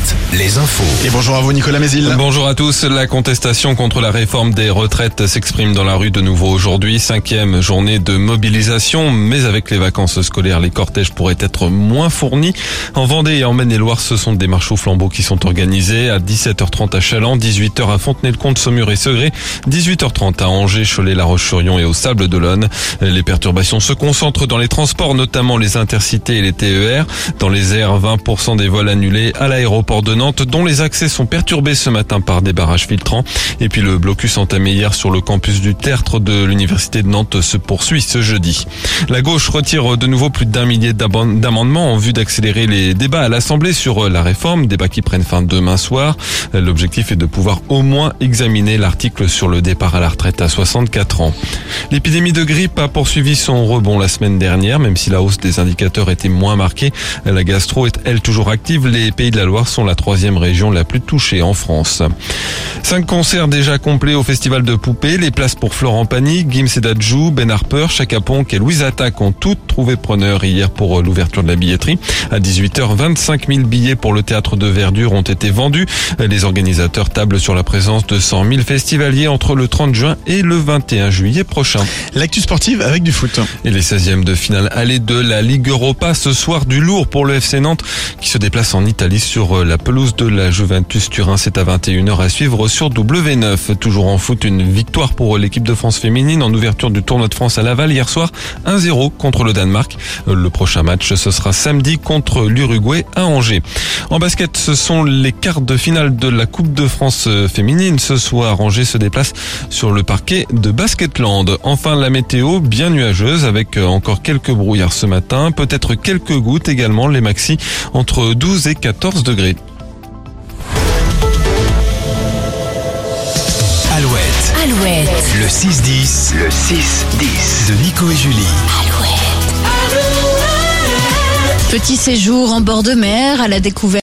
Alouette, les infos. Et bonjour à vous Nicolas Mézil. Bonjour à tous. La contestation contre la réforme des retraites s'exprime dans la rue de nouveau aujourd'hui. Cinquième journée de mobilisation, mais avec les vacances scolaires, les cortèges pourraient être moins fournis. En Vendée et en Maine-et-Loire, ce sont des marches au flambeau qui sont organisés à 17h30 à Chaland, 18h à Fontenay-le-Comte, Saumur et Segré, 18h30 à Angers, Cholet, La Roche-sur-Yon et au Sable d'Olonne. Les perturbations se concentrent dans les transports, notamment les intercités et les TER. Dans les airs, 20% des vols annulés à l'aéroport de Nantes, dont les accès sont perturbés ce matin par des barrages filtrants. Et puis le blocus entamé hier sur le campus du Tertre de l'Université de Nantes se poursuit ce jeudi. La gauche retire de nouveau plus d'un millier d'amendements en vue d'accélérer les débats à l'Assemblée sur la réforme, débats qui prennent fin demain soir. L'objectif est de pouvoir au moins examiner l'article sur le départ à la retraite à 64 ans. L'épidémie de grippe a poursuivi son rebond la semaine dernière, même si la hausse des indicateurs était moins marquée. La gastro est elle toujours active. Les pays de la Loire sont la troisième région la plus touchée en France. Cinq concerts déjà complets au Festival de Poupées. Les places pour Florent Pagny, Gims Sedadjou, Ben Harper, Chaka Ponk et Louise Attaque ont toutes trouvé preneur hier pour l'ouverture de la billetterie. À 18h, 25 000 billets pour le théâtre de Verdure ont été vendus. Les organisateurs tablent sur la présence de 100 000 festivaliers entre le 30 juin et le 21 juillet prochain. L'actu sportive avec du foot. Et les 16e de finale aller de la Ligue Europa ce soir du lourd pour le FC Nantes qui se déplace en Italie sur la pelouse de la Juventus Turin. C'est à 21h à suivre sur W9. Toujours en foot, une victoire pour l'équipe de France féminine en ouverture du tournoi de France à Laval hier soir. 1-0 contre le Danemark. Le prochain match, ce sera samedi contre l'Uruguay à Angers. En basket, ce sont les quarts de finale de la Coupe de France féminine. Ce soir, Angers se déplace sur le parquet de Basketland. Enfin, la météo bien nuageuse avec encore quelques brouillards ce matin. Peut-être quelques gouttes également. Les maxi entre 12 et 14 degrés. 6-10, le 6-10 de Nico et Julie. Petit séjour en bord de mer à la découverte